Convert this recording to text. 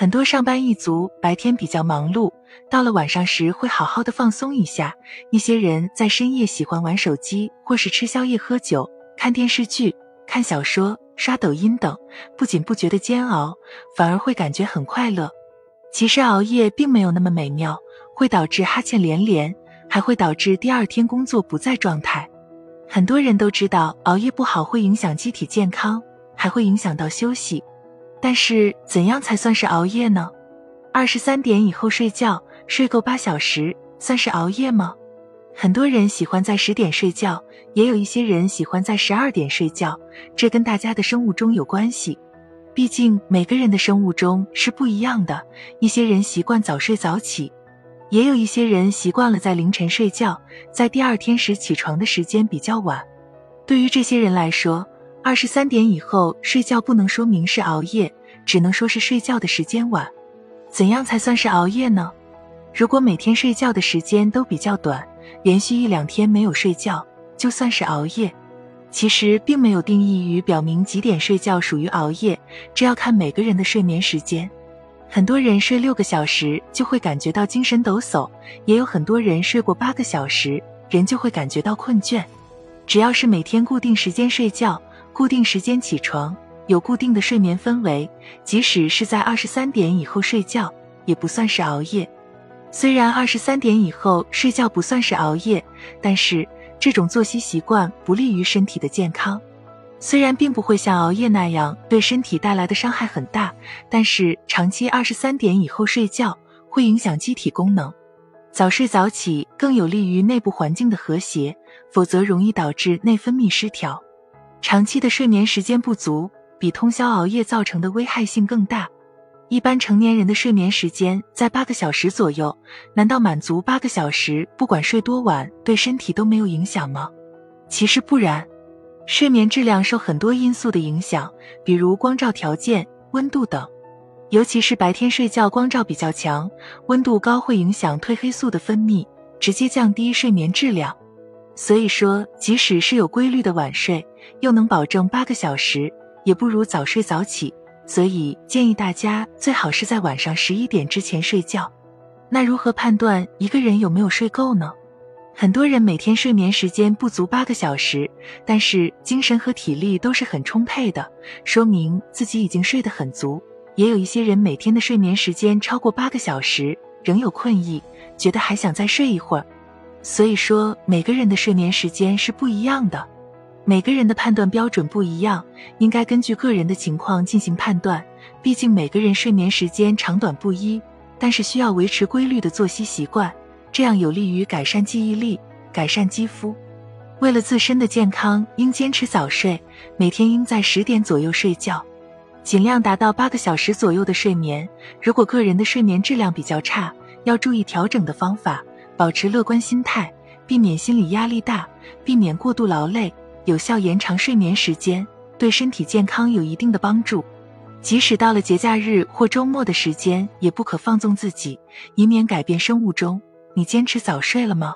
很多上班一族白天比较忙碌，到了晚上时会好好的放松一下。一些人在深夜喜欢玩手机，或是吃宵夜、喝酒、看电视剧、看小说、刷抖音等，不仅不觉得煎熬，反而会感觉很快乐。其实熬夜并没有那么美妙，会导致哈欠连连，还会导致第二天工作不在状态。很多人都知道熬夜不好，会影响机体健康，还会影响到休息。但是怎样才算是熬夜呢？二十三点以后睡觉，睡够八小时，算是熬夜吗？很多人喜欢在十点睡觉，也有一些人喜欢在十二点睡觉，这跟大家的生物钟有关系。毕竟每个人的生物钟是不一样的，一些人习惯早睡早起，也有一些人习惯了在凌晨睡觉，在第二天时起床的时间比较晚。对于这些人来说，二十三点以后睡觉不能说明是熬夜，只能说是睡觉的时间晚。怎样才算是熬夜呢？如果每天睡觉的时间都比较短，连续一两天没有睡觉，就算是熬夜。其实并没有定义于表明几点睡觉属于熬夜，这要看每个人的睡眠时间。很多人睡六个小时就会感觉到精神抖擞，也有很多人睡过八个小时，人就会感觉到困倦。只要是每天固定时间睡觉。固定时间起床，有固定的睡眠氛围，即使是在二十三点以后睡觉，也不算是熬夜。虽然二十三点以后睡觉不算是熬夜，但是这种作息习惯不利于身体的健康。虽然并不会像熬夜那样对身体带来的伤害很大，但是长期二十三点以后睡觉会影响机体功能。早睡早起更有利于内部环境的和谐，否则容易导致内分泌失调。长期的睡眠时间不足，比通宵熬夜造成的危害性更大。一般成年人的睡眠时间在八个小时左右，难道满足八个小时，不管睡多晚，对身体都没有影响吗？其实不然，睡眠质量受很多因素的影响，比如光照条件、温度等。尤其是白天睡觉光照比较强，温度高会影响褪黑素的分泌，直接降低睡眠质量。所以说，即使是有规律的晚睡，又能保证八个小时，也不如早睡早起。所以建议大家最好是在晚上十一点之前睡觉。那如何判断一个人有没有睡够呢？很多人每天睡眠时间不足八个小时，但是精神和体力都是很充沛的，说明自己已经睡得很足。也有一些人每天的睡眠时间超过八个小时，仍有困意，觉得还想再睡一会儿。所以说，每个人的睡眠时间是不一样的，每个人的判断标准不一样，应该根据个人的情况进行判断。毕竟每个人睡眠时间长短不一，但是需要维持规律的作息习惯，这样有利于改善记忆力、改善肌肤。为了自身的健康，应坚持早睡，每天应在十点左右睡觉，尽量达到八个小时左右的睡眠。如果个人的睡眠质量比较差，要注意调整的方法。保持乐观心态，避免心理压力大，避免过度劳累，有效延长睡眠时间，对身体健康有一定的帮助。即使到了节假日或周末的时间，也不可放纵自己，以免改变生物钟。你坚持早睡了吗？